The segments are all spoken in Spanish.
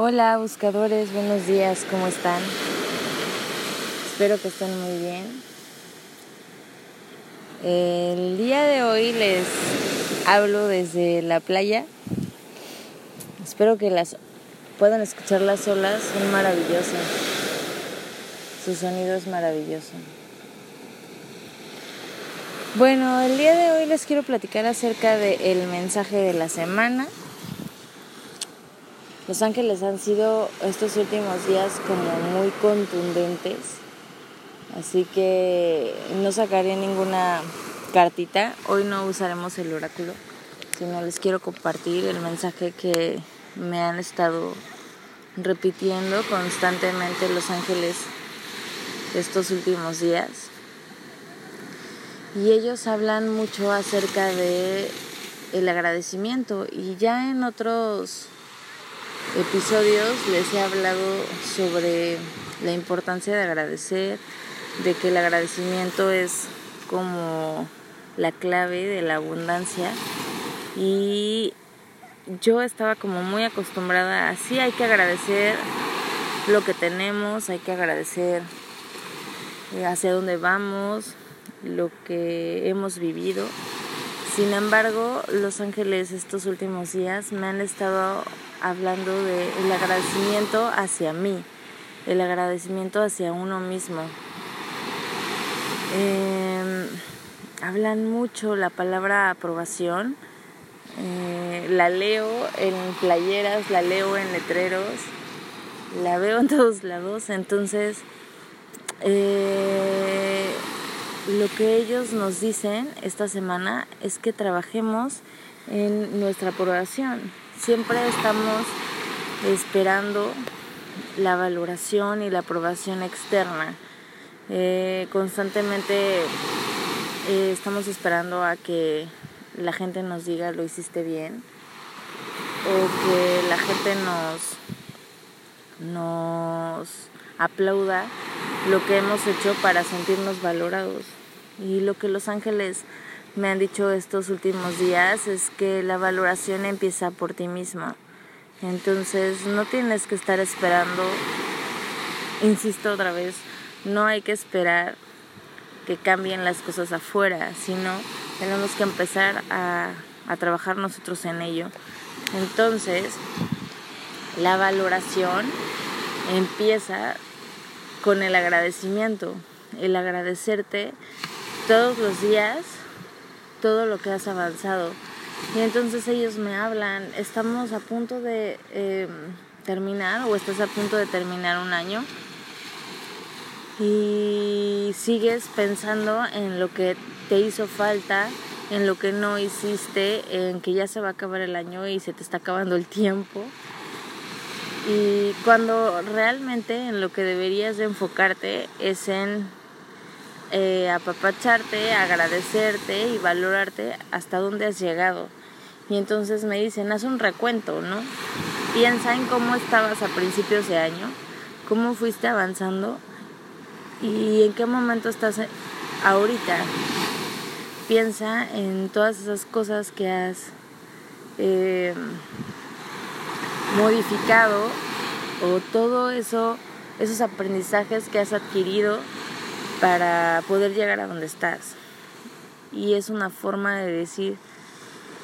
Hola buscadores, buenos días, ¿cómo están? Espero que estén muy bien. El día de hoy les hablo desde la playa. Espero que las puedan escuchar las olas, son maravillosas. Su sonido es maravilloso. Bueno, el día de hoy les quiero platicar acerca del mensaje de la semana. Los ángeles han sido estos últimos días como muy contundentes, así que no sacaré ninguna cartita. Hoy no usaremos el oráculo, sino les quiero compartir el mensaje que me han estado repitiendo constantemente los ángeles estos últimos días y ellos hablan mucho acerca de el agradecimiento y ya en otros episodios les he hablado sobre la importancia de agradecer, de que el agradecimiento es como la clave de la abundancia y yo estaba como muy acostumbrada a sí hay que agradecer lo que tenemos, hay que agradecer hacia dónde vamos, lo que hemos vivido. Sin embargo, los ángeles estos últimos días me han estado hablando del agradecimiento hacia mí, el agradecimiento hacia uno mismo. Em, hablan mucho la palabra aprobación. Eh, la leo en playeras, la leo en letreros, la veo en todos lados. Entonces, eh, lo que ellos nos dicen esta semana es que trabajemos en nuestra aprobación. Siempre estamos esperando la valoración y la aprobación externa. Eh, constantemente eh, estamos esperando a que la gente nos diga lo hiciste bien o que la gente nos, nos aplauda lo que hemos hecho para sentirnos valorados. Y lo que los ángeles me han dicho estos últimos días es que la valoración empieza por ti mismo. Entonces no tienes que estar esperando, insisto otra vez, no hay que esperar que cambien las cosas afuera, sino tenemos que empezar a, a trabajar nosotros en ello. Entonces, la valoración empieza con el agradecimiento, el agradecerte todos los días todo lo que has avanzado. Y entonces ellos me hablan, estamos a punto de em, terminar o estás a punto de terminar un año y sigues pensando en lo que te hizo falta, en lo que no hiciste, en que ya se va a acabar el año y se te está acabando el tiempo. Y cuando realmente en lo que deberías de enfocarte es en eh, apapacharte, agradecerte y valorarte hasta dónde has llegado. Y entonces me dicen, haz un recuento, ¿no? Piensa en cómo estabas a principios de año, cómo fuiste avanzando y en qué momento estás ahorita. Piensa en todas esas cosas que has eh, modificado o todo eso, esos aprendizajes que has adquirido para poder llegar a donde estás. Y es una forma de decir,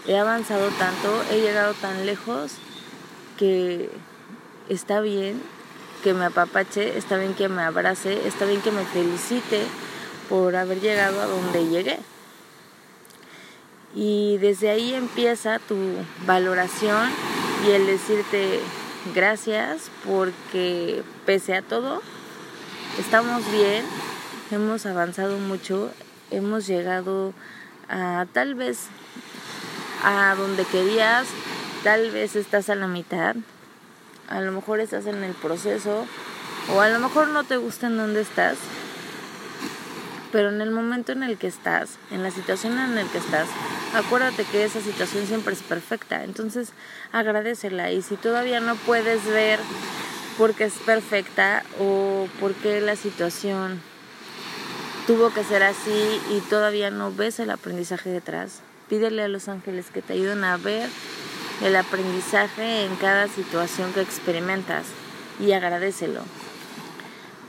he avanzado tanto, he llegado tan lejos que está bien que me apapache, está bien que me abrace, está bien que me felicite por haber llegado a donde llegué. Y desde ahí empieza tu valoración y el decirte gracias porque pese a todo estamos bien, hemos avanzado mucho, hemos llegado a tal vez a donde querías, tal vez estás a la mitad, a lo mejor estás en el proceso o a lo mejor no te gusta en donde estás, pero en el momento en el que estás, en la situación en la que estás, acuérdate que esa situación siempre es perfecta, entonces agradecela y si todavía no puedes ver porque es perfecta o porque la situación tuvo que ser así y todavía no ves el aprendizaje detrás. Pídele a los ángeles que te ayuden a ver el aprendizaje en cada situación que experimentas y agradecelo.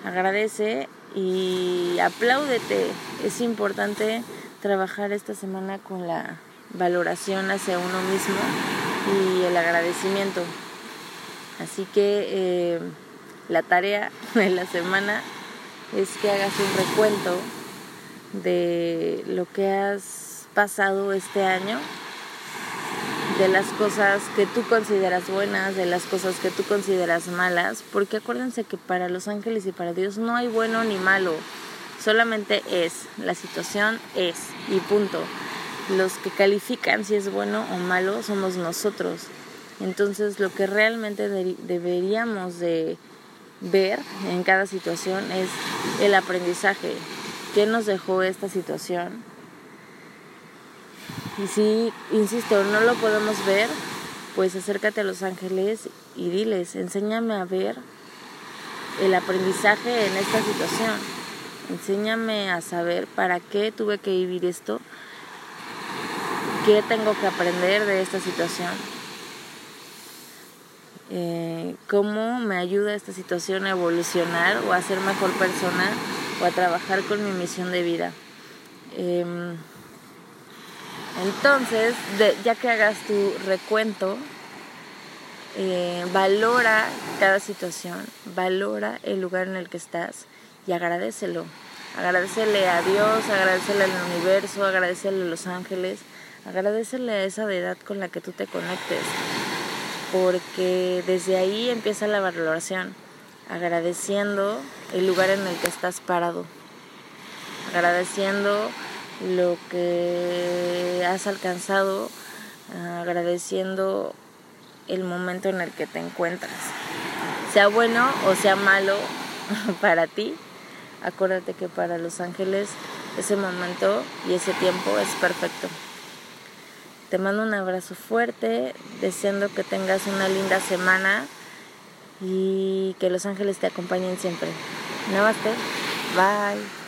Agradece y apláudete. Es importante trabajar esta semana con la valoración hacia uno mismo y el agradecimiento. Así que eh, la tarea de la semana es que hagas un recuento de lo que has pasado este año, de las cosas que tú consideras buenas, de las cosas que tú consideras malas, porque acuérdense que para los ángeles y para Dios no hay bueno ni malo, solamente es, la situación es y punto. Los que califican si es bueno o malo somos nosotros. Entonces lo que realmente deberíamos de ver en cada situación es el aprendizaje. ¿Qué nos dejó esta situación? Y si, insisto, no lo podemos ver, pues acércate a los ángeles y diles, enséñame a ver el aprendizaje en esta situación. Enséñame a saber para qué tuve que vivir esto, qué tengo que aprender de esta situación eh, cómo me ayuda esta situación a evolucionar o a ser mejor persona o a trabajar con mi misión de vida. Em, entonces, ya que hagas tu recuento, eh, valora cada situación, valora el lugar en el que estás y agradecelo. Agradecele a Dios, agradecele al universo, agradecele a los ángeles, agradecele a esa deidad con la que tú te conectes porque desde ahí empieza la valoración, agradeciendo el lugar en el que estás parado, agradeciendo lo que has alcanzado, agradeciendo el momento en el que te encuentras. Sea bueno o sea malo para ti, acuérdate que para los ángeles ese momento y ese tiempo es perfecto. Te mando un abrazo fuerte, deseando que tengas una linda semana y que los ángeles te acompañen siempre. Namaste. Bye.